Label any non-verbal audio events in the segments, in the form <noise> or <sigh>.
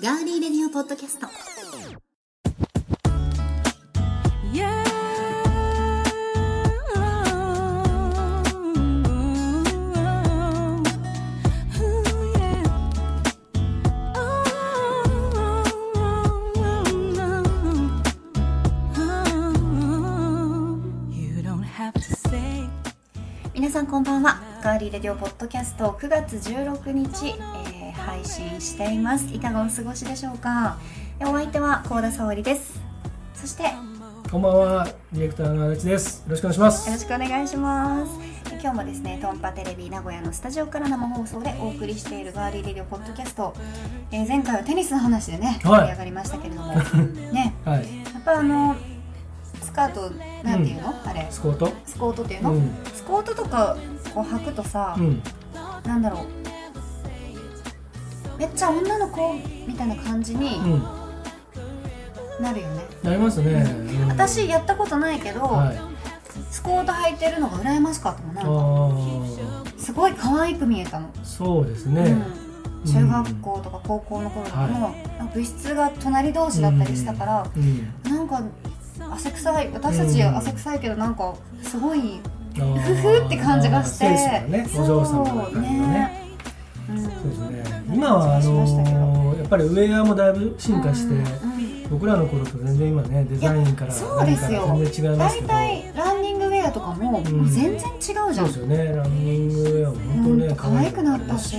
ガーリーレディオポッドキャスト. Oh. 皆さんこんばんはガーリーレディオポッドキャスト9月16日、えー配信しています。いかがお過ごしでしょうか？えお相手は高田沙織です。そしてよこんばんは、ディレクターの足立です。よろしくお願いします。ろしくお願いします。え今日もですねトンパテレビ名古屋のスタジオから生放送でお送りしているガーリーレディオポッドキャスト、えー前回はテニスの話でね盛はい。り上がりましたけれども、<laughs> ね。はい、やっぱあのスカートなんていうの、あれ。スコート？スコートっていうの、うん、スコートとかこう履くとさ、うん、なんだろうめっちゃ女の子みたいな感じにうん、なるよね、なりますね。うん、私やったことないけど、はい、スコート履いてるのが羨ましかったもんなんか。あすごい可愛く見えたの、あ、そうですね。うん、中学校とか高校の頃とかも、部室が隣同士だったりしたから、うん、なんか汗臭い私たちうん。汗臭いけどなんかすごいあー。ふふって感じがして。清楚なね、お嬢様な感じがね。うん。そうですね。今はあのーやっぱりウェアもだいぶ進化して、うん僕らの頃と全然今ねデザインからそうですよ。何から全然違いますけ大ど。体ランニングウェアとかも,、全然違うじゃん。そうですよね。ランニングウェアも本当ね、可愛くなったし、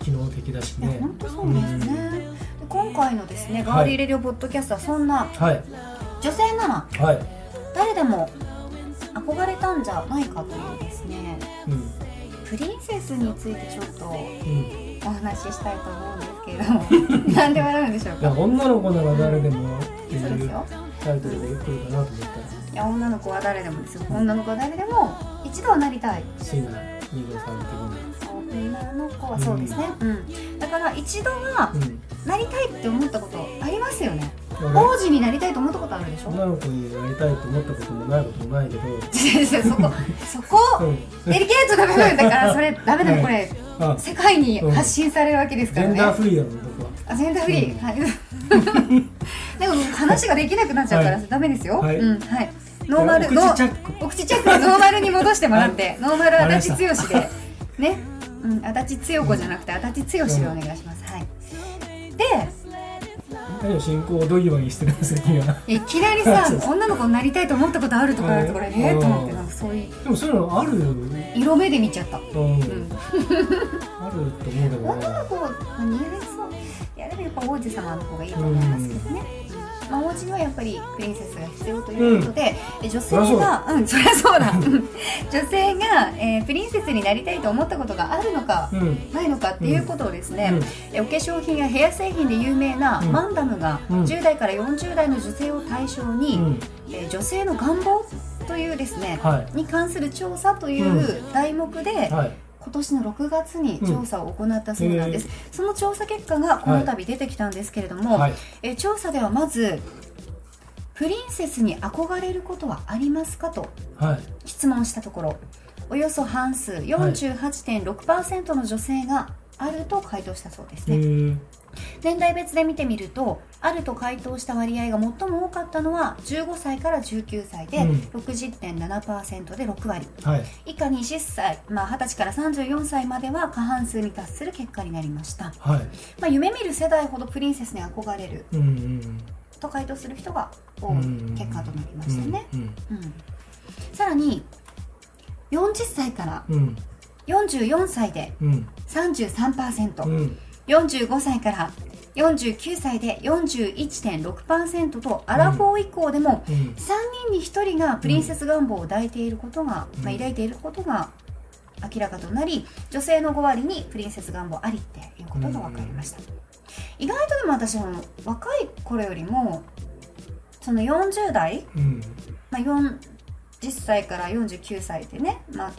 機能的だしね。本当そうですね、で今回のですねガーリーレディオポッドキャストはそんなはい、女性ならはい、誰でも憧れたんじゃないかというですね。うん、プリンセスについてちょっとうん。お話ししたいと思うんですけれども <laughs> なんで笑うんでしょうか？女の子なら誰でもっていうそうですよ。タイトルで来るかなと思ったら。いや女の子は誰でもですよ。女の子は誰でも一度はなりたい。椎名二号さん的女の子はそうですね。うん。だから一度はなうん。なりたいって思ったことありますよね。俺王子になりたいと思ったことあるでしょ？女の子になりたいと思ったこともないこともないけど。<laughs> そこそこうん。デリケートな部分だからそれ <laughs> ダメだよこれ。あ世界に発信されるわけですからね。ジェンダーフリーやもん僕は。あジェンダーフリー、はい。<laughs> でも話ができなくなっちゃうからはい。ダメですよ、はい。うんはい。ノーマルお口チャック。お口チャックでノーマルに戻してもらって、ノーマル足立剛で。ね、うん、足立剛子じゃなくて足立剛でお願いします、はい。で何を進行をどぎまぎしてるんですか君は。いきなりさ女の子になりたいと思ったことあるとか言われてこええと思ってなんかそういう。でもそういうのあるよね。色目で見ちゃった、うん、うん、<laughs> あると思うけどね。女の子は似合いそういやでもやっぱ王子様の方がいいと思いますけどね、まあ、王子にはやっぱりプリンセスが必要ということで、え女性がう。んそりゃそうだ。う <laughs> ん女性が、えープリンセスになりたいと思ったことがあるのか、うん。ないのかっていうことをですね、うん。えお化粧品やヘア製品で有名なうん。マンダムがうん。10代から40代の女性を対象に、うん。えー女性の願望というですね、はい。に関する調査という題目で、はい今年の6月に調査を行ったそうなんです、その調査結果がこの度出てきたんですけれども、はい。えー調査ではまずプリンセスに憧れることはありますかとはい。質問したところおよそ半数48.6%の女性があると回答したそうですね、えー年代別で見てみるとあると回答した割合が最も多かったのは15歳から19歳で、うん。60.7%で6割。はい。以下20歳、まあ、20歳から34歳までは過半数に達する結果になりました、はい。まあ、夢見る世代ほどプリンセスに憧れるうんうんと回答する人が多いうん結果となりましたね、うんうん。さらに40歳からうん。44歳でうん。33%、うん45歳から49歳で41.6%とアラフォー以降でもうん。3人に1人がプリンセス願望を抱いていることが、うん。まあ、抱いていることが明らかとなり女性の5割にプリンセス願望ありっていうことが分かりました、意外とでも私も若い頃よりもその40代、うん。まあ、40歳から49歳でね、まあ、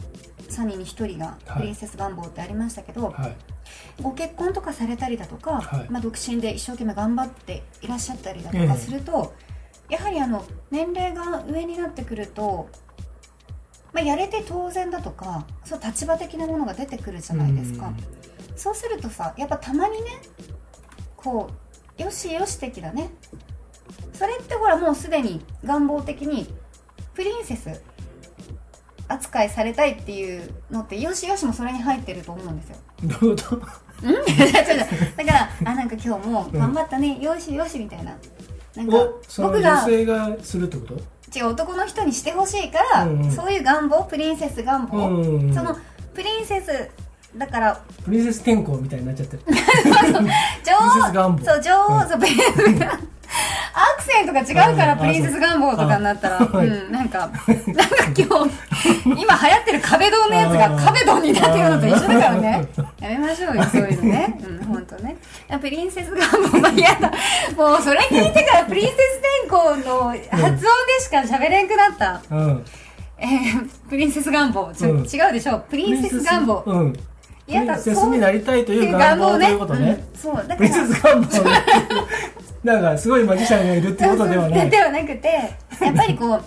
3人に1人がプリンセス願望ってありましたけど、はい。ご結婚とかされたりだとか、はい。まあ、独身で一生懸命頑張っていらっしゃったりだとかええ。すると、やはりあの年齢が上になってくると、まあ、やれて当然だとかそう立場的なものが出てくるじゃないですか、そうするとさやっぱたまにねこうよしよし的なねそれってほらもうすでに願望的にプリンセス扱いされたいっていうのってよしよしもそれに入ってると思うんですよ。どういうこと？うん？<laughs> だからあなんか今日も頑張ったね、よしよしみたいな。なんか僕が性がするってこと？違う男の人にしてほしいから、うんうん。そういう願望プリンセス願望、うんうんうん。そのプリンセスだからプリンセス天候みたいになっちゃってる。<laughs> 女王そう。女王、そうプリンセスが <laughs> アクセントが違うからう。んプリンセス願望とかになったら。う。うんなんかなんか今日今流行ってる壁ドンのやつが壁ドンになってるのと一緒だからねやめましょうよそういうのねうん本当ねプリンセス願望が嫌だもうそれ聞いてからプリンセス天候の発音でしか喋れんくなったうんえー、プリンセス願望ちょ、うん違うでしょプリンセス願望うんプいやだリンセスになりたいという願望ということね、うん、そうだプリンからセス願望ね。<laughs> なんかすごいマジシャンがいるってことではない。ではなくてやっぱりこう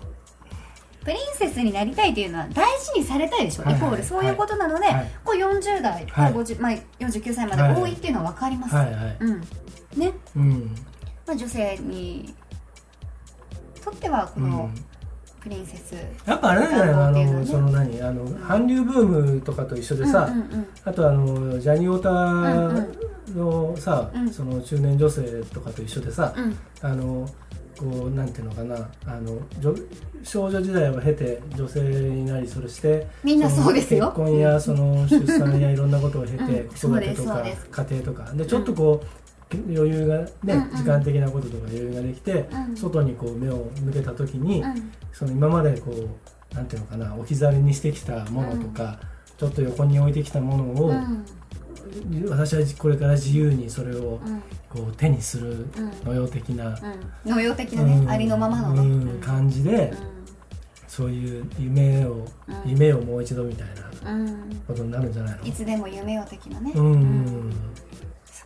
プリンセスになりたいというのは大事にされたいでしょ、はいはいイコールそういうことなので、はいこう40代かはい。50、まあ、49歳まで多いっていうのは分かります、はいはい。うん。ね、うん。まあ、女性にとってはこのプリンセス、やっぱあれなんじゃないのあのその何あの韓流ブームとかと一緒でさ、うんうんうん。あとあのジャニオタのさ、うんその中年女性とかと一緒でさ、うん。あのこうなんていうのかなあの女少女時代を経て女性になりそれしてみんなそうですよ。結婚やその出産やいろんなことを経て、うん。子育てとか家庭とか。でちょっとこう、余裕がね、時間的なこととか余裕ができて、うん。外にこう目を向けた時に、うん。その今までこうなんていうのかな置き去りにしてきたものとか、ちょっと横に置いてきたものを、うん。私はこれから自由にそれをうん。こう手にするうんのよ的な、うん。能用的なね、うん。ありのままのね、感じで、そういう夢を、うん。夢をもう一度みたいなことになるんじゃないの？いつでも夢を的なね、うん、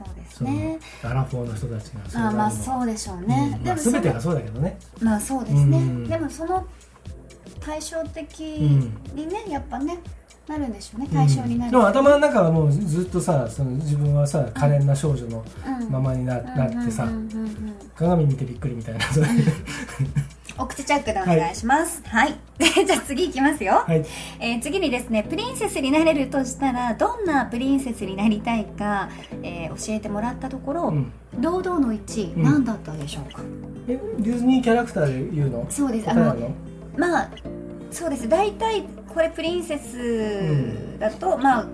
そうですね。アラフォーの人たちがそあまあうそうでしょうね、んまあ、でも全てがそうだけどね。まあそうですね、うん。でもその対照的にね、やっぱねなるんでしょうね。対象になる、でも頭の中はもうずっとさその自分はさ可憐な少女のうん。ままにな,、なってさ、うんうんうんうん。鏡見てびっくりみたいなそういう <laughs> お口チャックでお願いします。はい、<laughs> じゃあ次いきますよ、はい。えー次にですねプリンセスになれるとしたらどんなプリンセスになりたいか、えー教えてもらったところ、うん。堂々の1位、うん。何だったでしょうか？えディズニーキャラクターで言うの？そうです。あのまあそうです。大体これプリンセスだと、まあ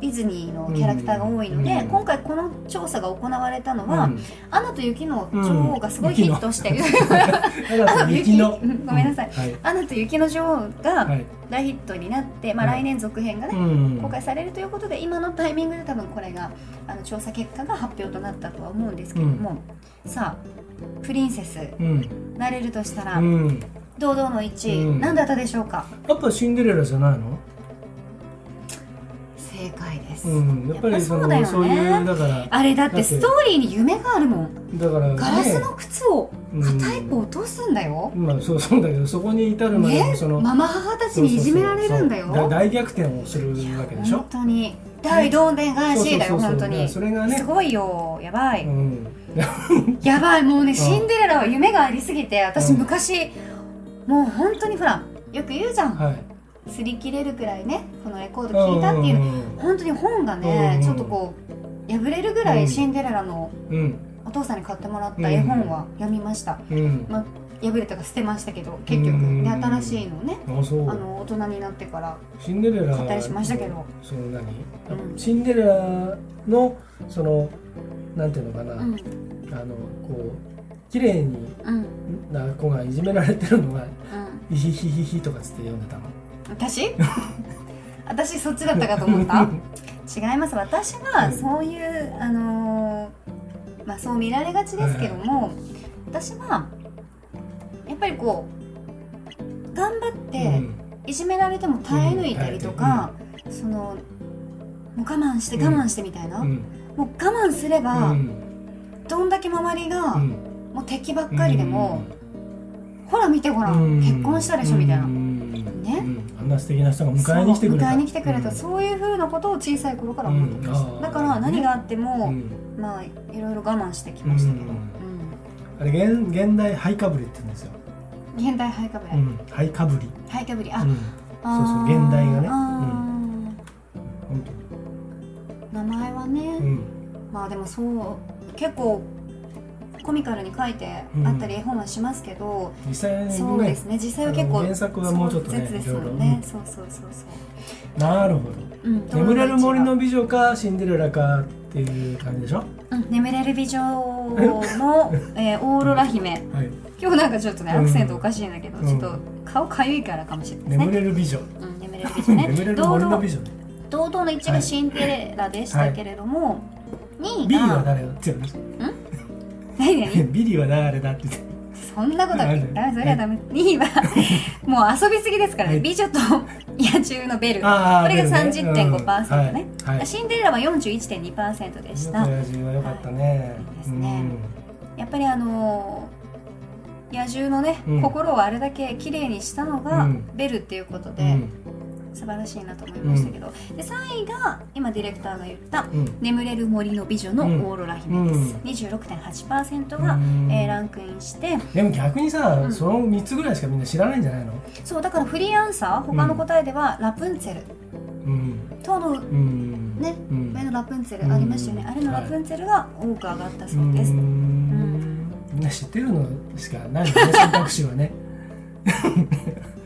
ディズニーのキャラクターが多いので、うん。今回この調査が行われたのは「うん。アナと雪の女王」がすごいヒットして、うん。<laughs> ごめんなさい。はい。アナと雪の女王がはい大ヒットになって、まあ、はい。来年続編がね、うん。公開されるということで今のタイミングで多分これがあの調査結果が発表となったとは思うんですけども、さあプリンセスうん。なれるとしたら、うん。堂々の1位、うん。何だったでしょうか？やっぱシンデレラじゃないの？うんやっぱりそうだよね。そういうだからあれだっててストーリーに夢があるもん。だからね。ガラスの靴をうん。片一方落とすんだよ、まあそうそうだけどそこに至るまでその、ママ母たちにいじめられるんだよ。大逆転をするわけでしょ？本当に。大どんでん返しだよ本当に。それがねすごいよ。やばい、うん。<laughs> やばい。もうねシンデレラは夢がありすぎて私うん。昔、もう本当にほらよく言うじゃん。はい擦り切れるくらいねこのレコード聴いたっていうの本当に本がねうんちょっとこう破れるぐらうん。いシンデレラのうん。お父さんに買ってもらった絵本は読みました、うん。まあ、破れたか捨てましたけど結局。うんで新しいのをねあの大人になってからシンデレラ買ったりしましたけど。その何、うん。シンデレラのそのなんていうのかな、うん。あのこう綺麗にうん。な子がいじめられてるのがうん。イヒヒヒヒとかつって読んでたの私？<laughs> 私そっちだったかと思った？違います。私はうんそういう、あのーまあそう見られがちですけども、私はやっぱりこう頑張っていじめられても耐え抜いたりとか、そのもう我慢して我慢してみたいな、うん。もう我慢すれば、うん。どんだけ周りが、うん。もう敵ばっかりでも、ほら見てごらん、結婚したでしょみたいな、うんね。ねうん、あんな素敵な人が迎えに来てくれた。そう迎えに来てくれた、うん。そういうふうなことを小さい頃から思ってました、だから何があっても、うん。まあいろいろ我慢してきましたけど、あれ現現代ハイかぶりって言うんですよ、現代ハイカブレ、うん、ハイかぶり、ハイカブリあ、そうそうー現代がね。名前はね、まあでもそう結構コミカルに書いてあったり絵本はしますけど、実際にねそうですね。実際は結構原作はもうちょっとねですもんいろいろね。そうそうそうそう。なるほど。うん眠れる森のど美女かシンデレラかっていう感じでしょ？うん眠れる美女の、え？<laughs> ーオーロラ姫。はい。今日なんかちょっとねうん。アクセントおかしいんだけど、うん。ちょっと顔かゆいからかもしれないですね。眠れる美女。うん、眠れる美女ね。<laughs> 眠れる森の美女ね。堂々の1がシンデレラでしたけれども、2ビリーは位が誰だ？って言う何何のビリーは誰だって言って。そんなことダメそれはダメ。2位はもう遊びすぎですからね、はい。美女と野獣のベル。これがベルね。30.5%ねシンデレラは41.2%でした。親父は良かったね。ですね。やっぱりあのー野獣のね、うん。心をあれだけ綺麗にしたのがうん。ベルっていうことで、うん素晴らしいなと思いましたけど、で3位が今ディレクターが言ったうん「眠れる森の美女のうん。オーロラ姫」です、うん。26.8%が、うん。えーランクインして。でも逆にさ、うん。その3つぐらいしかみんな知らないんじゃないの？そうだからフリーアンサー他の答えでは、ラプンツェル。うん。とのうん。ねうん。上のラプンツェルありましたよね、うん。あれのラプンツェルが多く上がったそうです、ん。みんな知ってるのしかないよね選択肢はね <laughs>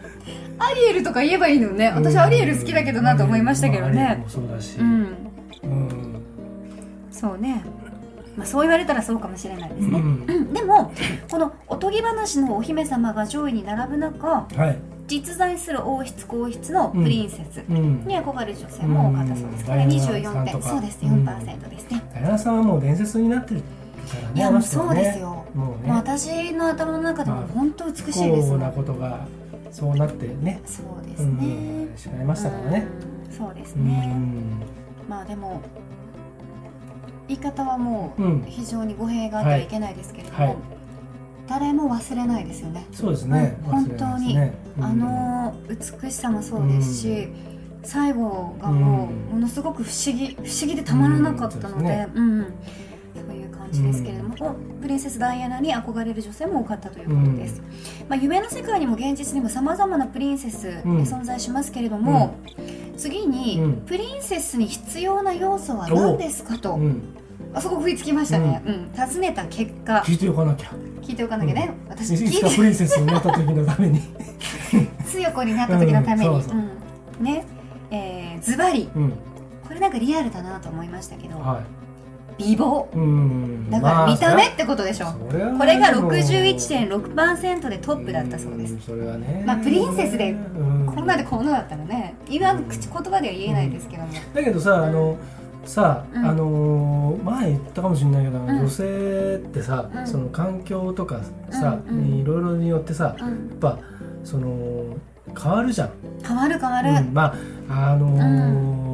アリエルとか言えばいいのね。私アリエル好きだけどなと思いましたけどね。もそうだし。うん。うん。そうね。まあそう言われたらそうかもしれないですね、うん。うん。でもこのおとぎ話のお姫様が上位に並ぶ中はい。実在する王室皇室のプリンセスうん。に憧れる女性も多かったそうです、うんこれがダイアナさん24とか。点。そうですうん。4%ですね、ダイアナさんはもう伝説になってるいやもうそうですよ、もうね。私の頭の中でもまあ本当美しいです不幸もなんことがそうなってね。そうですうんね、しまいましたからね。うんそうですうね、ん。まあでも言い方はもううん。非常に語弊があってはいけないですけれども、はい。誰も忘れないですよね、そうですね。うん忘れないですね。うん。あの美しさもそうですし、最後がもうものすごく不思議不思議でたまらなかったので,、うん。そういう感じですけれども、こうプリンセスダイアナに憧れる女性も多かったということです、まあ、夢の世界にも現実にもさまざまなプリンセス、うん。存在しますけれども、次に、うん。プリンセスに必要な要素は何ですかと、う。ん。あそこ食いつきましたね、うん。尋ねた結果。聞いておかなきゃ。聞いておかなきゃね、私い聞いプリンセスになった時のために。<laughs> 強子になった時のために、うん。そうそう。うん。ね。えーズバリ。うん。これなんかリアルだなと思いましたけど、は美貌。だから見た目ってことでしょ、それはこれがでも61.6%でトップだったそうです。んそれはね。まあプリンセスでうん。こんなでこんなだったらね今の口言葉では言えないですけども、だけどさあのさ、うん。あのー前言ったかもしれないけど、ん。女性ってさ、うん。その環境とかさ、いろいろによってさやうん、っぱその変わるじゃん、変わる変わる、うん。まああのー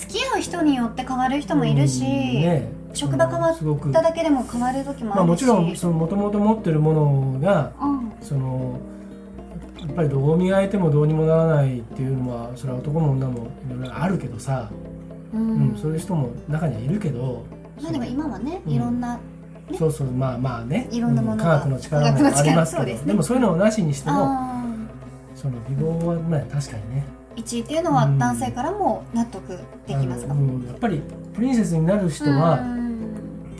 付き合う人によって変わる人もいるし、うんね。職場変わっただけでも変わる時もあるし、まあ、もちろんそのもともと持ってるものがうん。そのやっぱりどう磨いてもどうにもならないっていうのはそれは男も女もいろいろあるけどさ、ううんんそういう人も中にはいるけど。まあでも今はね、うん。いろんなね。そうそうまあまあね。いろんなものが。科学の力もありますけど。ですね。でもそういうのをなしにしてもあその美貌はまあ確かにね。ー1位っていうのは男性からも納得できますか、あのうんやっぱりプリンセスになる人は、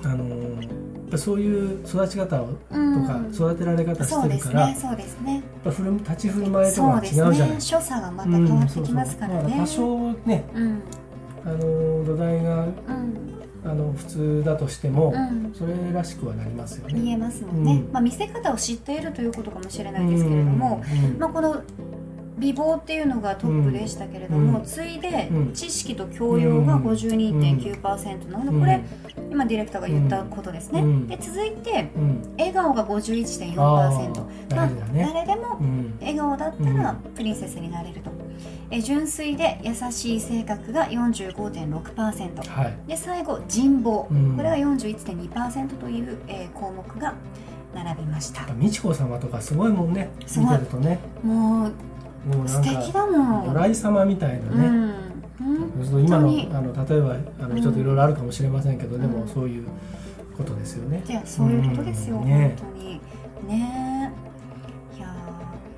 あのそういう育ち方をうん。とか育てられ方そうですしてるから、ねそうですね。やっぱ振る立ち振る舞いとかそうですが違うじゃない？ね。所作がまた変わってきますからね、多少ねうん。あの土台がうん。あの普通だとしても、うん。それらしくはなりますよね。見えますもんね、うん。まあ、見せ方を知っているということかもしれないですけれども、うん。まあ、この美貌っていうのがトップでしたけれども、うん。次いでうん。知識と教養が52.9%なので、これ今ディレクターが言ったことですね、うん。で続いてうん。笑顔が51.4%あーまあ。誰でもうん。笑顔だったらプリンセスになれると、え純粋で優しい性格が45.6%はい。で最後人望、うん。これが41.2%という、えー項目が並びました。美智子様とかすごいもんね。見てるとね。もうもうなんか素敵だもん。如来様みたいなね、うん。今のあの例えばあうん。のちょっといろいろあるかもしれませんけど、でうん。もそういうことですよね。いやそういうことですよ、うん。ね本当に。ね。えいや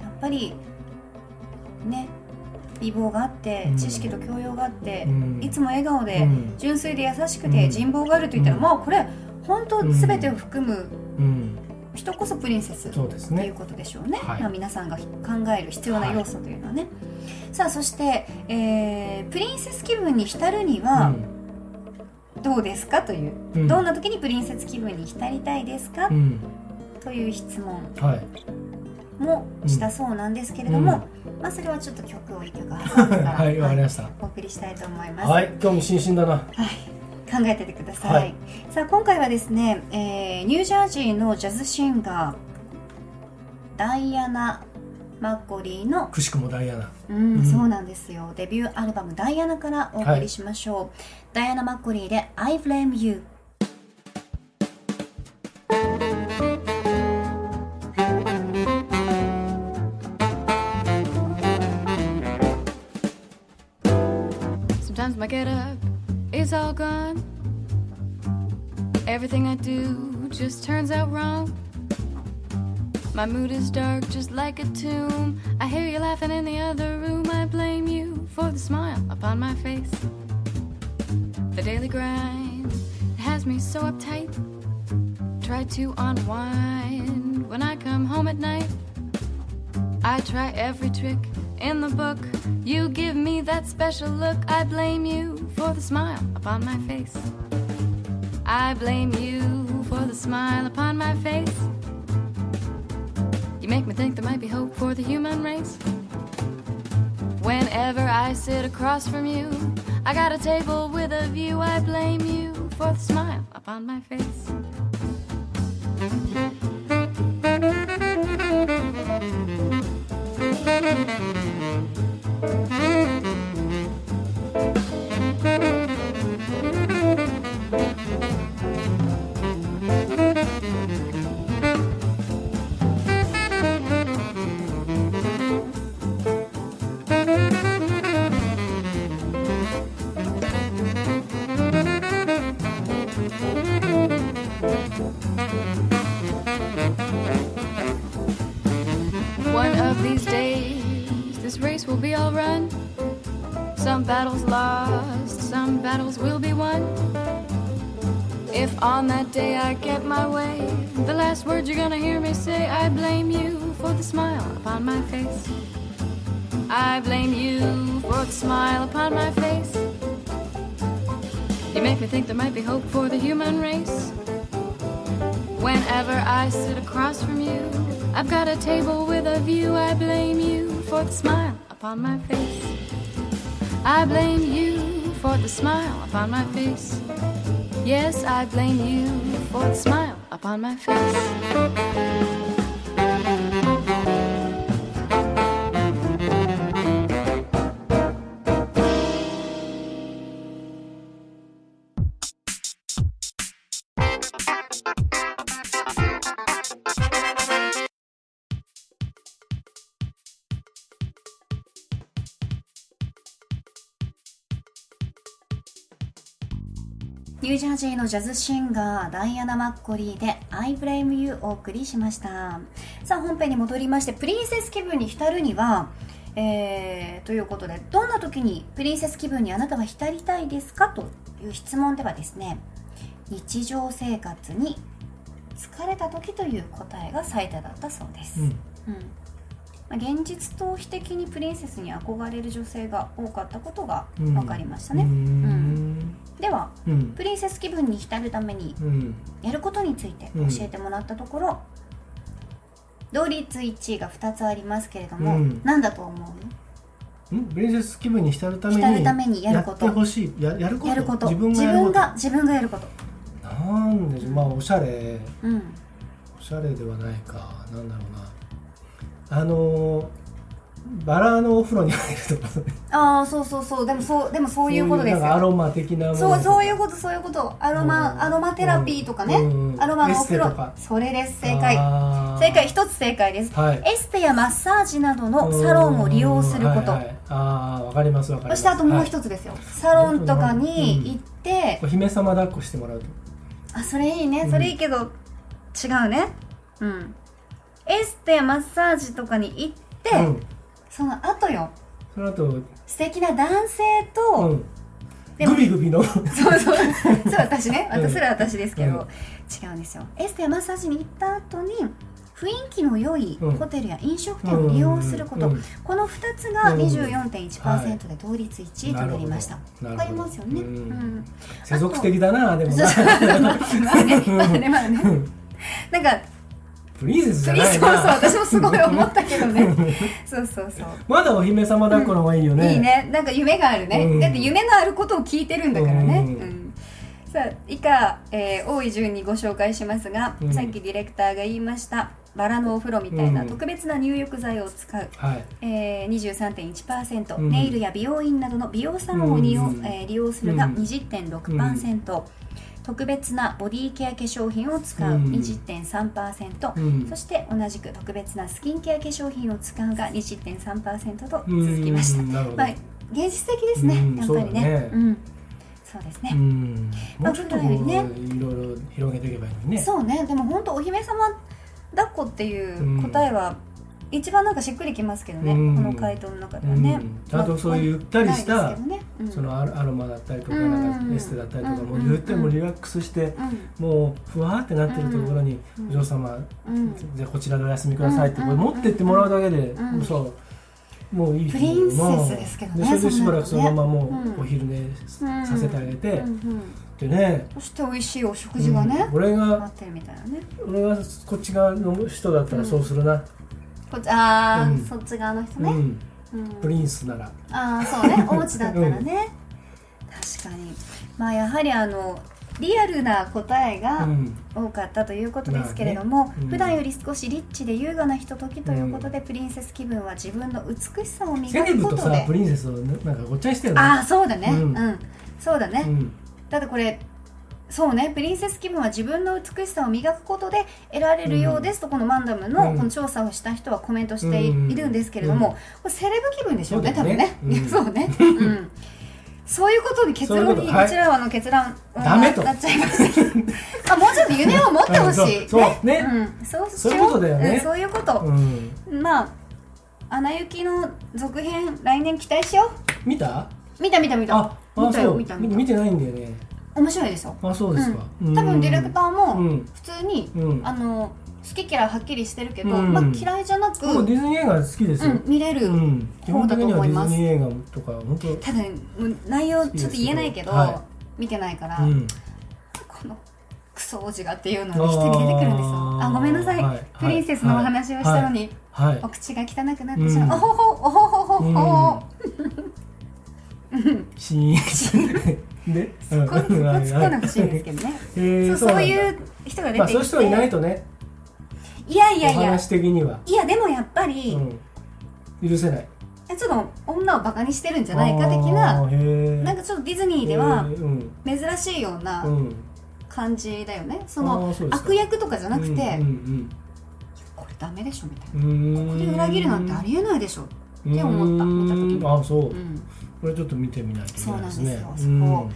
ーやっぱりね美貌があってうん。知識と教養があって、うん。いつも笑顔で、うん。純粋で優しくて、うん。人望があると言ったら、うん。まあこれ本当全てを含むうん、人こそプリンセスそうですね。ということでしょうね、はいまあ、皆さんが考える必要な要素というのはね、さあそして、えープリンセス気分に浸るにはどうですかという、うんどんな時にプリンセス気分に浸りたいですか、うん、という質問はい。もしたそうなんですけれども、まあそれはちょっと曲を一曲挟んでから、<laughs> はい。お送りしたいと思います。はい、興味津々だな。考えててください、はい。さあ今回はですね、えーニュージャージーのジャズシンガーダイアナ・マッコリーのくしくもダイアナ。うん、うん。そうなんですよ。デビューアルバム「ダイアナ」からお送りしましょう、ダイアナ・マッコリーで「I Blame You」Sometimes my get up is all gone. Everything I do just turns out wrong. My mood is dark, just like a tomb. I hear you laughing in the other room. I blame you for the smile upon my face. The daily grind has me so uptight. Try to unwind when I come home at night. I try every trick in the book. You give me that special look. I blame you for the smile upon my face. I blame you for the smile upon my face. You make me think there might be hope for the human race. Whenever I sit across from you, I got a table with a view. I blame you for the smile upon my face. One <laughs> will be all run. Some battles lost, some battles will be won. If on that day I get my way, the last words you're gonna hear me say, I blame you for the smile upon my face. I blame you for the smile upon my face. You make me think there might be hope for the human race. Whenever I sit across from you, I've got a table with a view. I blame you for the smile upon my face. I blame you for the smile upon my face. Yes, I blame you for the smile upon my face. ュージャージーのジャズシンガーダイアナ・マッコリーで「I Blame You」お送りしました。さあ本編に戻りましてプリンセス気分に浸るにはえーということでどんな時にプリンセス気分にあなたは浸りたいですかという質問ではですね日常生活に疲れた時という答えが最多だったそうです、うん。うん。まあ現実逃避的にプリンセスに憧れる女性が多かったことがうん。分かりましたね、うーん。ではうん。プリンセス気分に浸るためにうん。やることについて教えてもらったところ、同率1位が2つありますけれども、うん。何だと思う？ん？プリンセス気分に浸るために浸るためにやること。ってほしい。ややること。自分がやること。が自分がやること。なんでしょう。まあおしゃれ。うん。おしゃれではないか。なんだろうなあのーバラのお風呂に入るとかそう <laughs> ああそうそうそう。でもそうでもそういうことですなんかアよロマ的なそうそういうこことそういうこと。アロマ、うん。アロマテラピーとかね、うん。アロマのお風呂。それです。正解。正解。一つ正解です、はい。エステやマッサージなどのサロンを利用すること、うんはいはい。ああわかりますわかります。そしてあともうはい。一つですよ、サロンとかに行って、お姫様抱っこしてもらうと。あそれいいね。うんそれいいけど、違うね。うんエステやマッサージとかに行って、うん。その後よ。その後素敵な男性と、うん。でもグビグビの。そうそう。そう私ね。うん。私それは私ですけど、うん。違うんですよ。エステやマッサージに行った後に雰囲気の良いうん。ホテルや飲食店を利用すること、うん。うん。この2つがうん。24.1%で同率1位となりました、わかりますよね、うん。うん。世俗的だなでもな。そう。ま <laughs> あまあね。まあねまあね。うん。なんかプリンセスじゃそうそうないな私もすごい思ったけどね。<laughs> そうそうそう。まだお姫様抱っこの方がいいよね、いいね。なんか夢があるね、うん。だって夢のあることを聞いてるんだからね、うん。うん。さあ以下、えー多い順にご紹介しますが、うん。さっきディレクターが言いましたバラのお風呂みたいなうん特別な入浴剤を使う、はい。えー、23.1%、うん。ネイルや美容院などの美容サロンを利用,、うん。えー利用するがうん。20.6%、特別なボディケア化粧品を使う。うん。20.3%、うん。そして同じく特別なスキンケア化粧品を使うが20.3%と続きましたまあ、現実的ですね、うん。やっぱりね。そうだね。うん、そうですね、うん。もうちょっとこう、まあ普段いよりろいろ広げていけばいいね。そうね。でも本当お姫様抱っこっていう答えは一番なんかしっくりきますけどね、うん。この回答の中ではね、うん。ちゃんとそういうゆったりしたそのアロマだったりとかうんなんかエステだったりとかもうん。う言ってもリラックスしてうん。もうふわーってなってるところにうん。お嬢様うん。じゃあこちらでお休みくださいってうん。これ持ってってもらうだけでそう。もういいプリンセスですけどねでそれでしばらくそのままもうお昼寝うん。させてあげてでね。そして美味しいお食事がね、うん。俺が俺がこっち側の人だったらそうするなこっちああ、うん。そっち側の人ね、うん。うん。プリンスなら。ああそうね。お家だったらね、確かに。まあやはりあのリアルな答えうがん。多かったということですけれども、まあね。うん。普段より少しリッチで優雅なひとときということで、プリンセス気分は自分の美しさを磨セレブとさくことでプリンセスをねなんかごっちゃにしてるね。ああそうだね。う、うんん。そうだね、うん。だってこれそうね。プリンセス気分は自分の美しさを磨くことで得られるようです。と、このマンダムのうん。この調査をした人はコメントしてい,、うんるんですけれども、うん。これセレブ気分でしょうね多分ね。<laughs> そうね、<laughs> うん、そういうことに結論にこちらはの結論ダメと。なっちゃいました <laughs> あもうちょっと夢を持ってほしい、うんそうね。うん、そうしそういうよことだよね。うんそういうこと、うん。まあ「アナ雪」の続編来年期待しよ見た？う見た見た見た。ああ見たよそう。見た見た。見てないんだよね面白いですよ。あそうですか。うん、多分ディレクターもうん。普通に、うん。あの好き嫌いはっきりしてるけど、うん。まあ、嫌いじゃなく、僕ディズニー映画好きです見れる、うん。基本的にはディズニー映画とか本当ただ内容ちょっと言えないけど、は見てないから、うん。このクソ王子がっていうのが一人出てくるんですよ。あごめんなさい、はい。プリンセスのお話をしたのに、はい。お口が汚くなってしまう、うん。おほほおほほほほ、シーン <laughs> でそこそこ突っ込んでほしいんですけどね、<laughs> えーそうそういう人が出てきて、まあそういう人いないとね。いやいやいや。お話的にはいやでもやっぱり、うん。許せない。ちょっと女をバカにしてるんじゃないか的ななんかちょっとディズニーでは珍しいようなうん。感じだよね。うですか。悪役とかじゃなくて、うんうんこれダメでしょみたいうん。なここで裏切るなんてありえないでしょ。うんって思った見た時に。うんあそう、うん。これちょっと見てみないといけないですね。そうなんですよ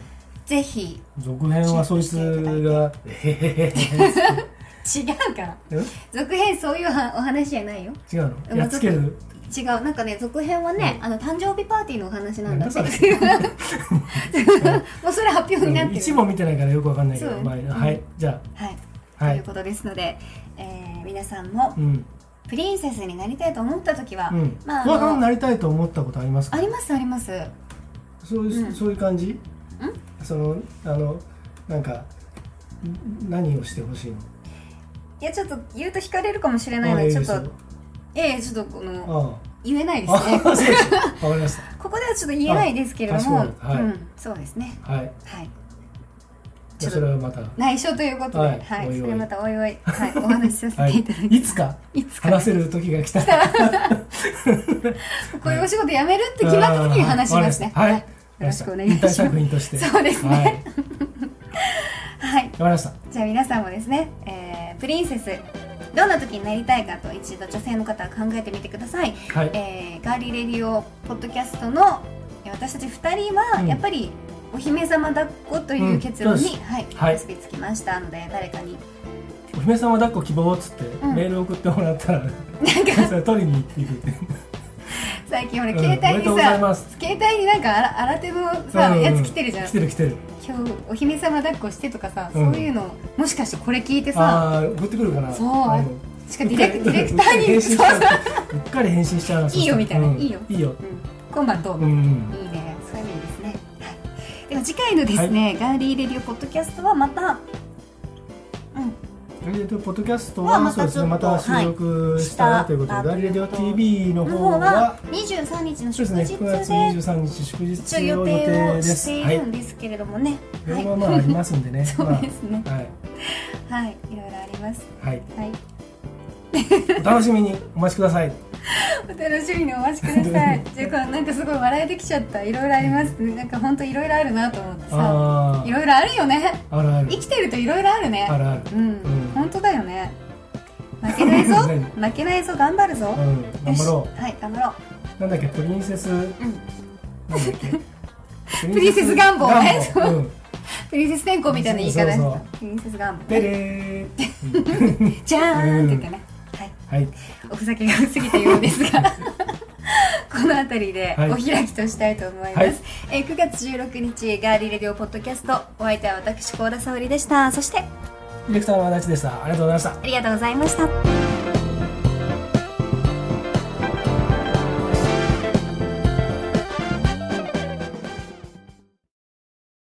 ぜひ続編はそいつがへへへへ違うから。え？続編そういうはお話じゃないよ。違うの？うんやっつける？違う。なんかね続編はね、あの誕生日パーティーのお話なんだって <laughs> もうそれ発表になってる。一も見てないからよくわかんないけど、まあ、うん。はいじゃはい、あはい。ということですので、えー皆さんもうんプリンセスになりたいと思った時は、うん。まああのになりたいと思ったことありますか？ありますあります。そういう、うん。そういう感じ？そのあのなんかん何をしてほしいの？いやちょっと言うと惹かれるかもしれないのでちょっとええちょっとこのあ言えないであす。ね <laughs> ここではちょっと言えないですけれども、はい。うん、そうですね。たはい。はいちょっそれはまた。と内緒ということで、ははいいおいおい。それまたおいおい、はい、お話しさせはいていただきます、いつか？いつか。ね話せる時が来たら。<laughs> こういうお仕事辞めるって決まった時に話しますね。はい。よろしくお願いします。作品としてそうですね。はい。わかはい。りました。じゃあ皆さんもですね、えープリンセス、どんな時になりたいかと一度女性の方は考えてみてください。はい。えーガーリーレディオポッドキャストのえー私たち2人は、うん。やっぱりお姫様抱っこという結論に、うんはい、はい。結びつきましたので、誰かに。お姫様抱っこ希望っつってうん。メール送ってもらったらなんか <laughs> それ取りに行っていくって。最近ほら、うん携帯にさます、携帯になんかあら新手のさ、うんやつ来てるじゃん。来。てる来てる。今日お姫様抱っこしてとかさ、うん。そういうのもしかしてこれ聞いてさあ送ってくるかな。そう。しかもディレクディレクターにうううっかり返信しちゃういいよみたいな。うん。いいよ。いいよ。うん、今晩どう？も、うん。いいね次回のですね、ガーリーレディオポッドキャストはまたうん。ガリレディオポッドキャストはまたねまた収録したということで、はいガリレディオ TV のの方は方は23日のそうですね祝日で9月23日祝日を予定を定です。していはいるんですけれどもね、はい。まあまあありますんでね。<laughs> そうですね。まあはい。はい。いろいろあります。はい。はい。お楽しみに。お待ちくださいお楽しみにお待ちください。<laughs> じゃあなんかすごい笑えてきちゃった。いろいろありますなんか本当いろいろあるなと思ってさ。あいろいろあるよね。ああるある。生きてるといろいろあるね。あるある。うん、ん。本当だよね。負けないぞ。<laughs> 何？負けないぞ。頑張るぞ、うん。頑張ろよし。はい頑張ろう。なんだっけ？プリンセス。う、うん、なんだっけ？<laughs> プリンセス。願望ね。プリンセス天候みたいな言い方そうそうそう。プリンセス願望でれー。じゃーんって言ってね、はい。はいおふざけが過ぎたようですが <laughs> この辺りではい。お開きとしたいと思います、はい。えー9月16日ガーリーレディオポッドキャストお相手は私高田沙織でした。そしてディレクターの足立でした。ありがとうございました。ありがとうございました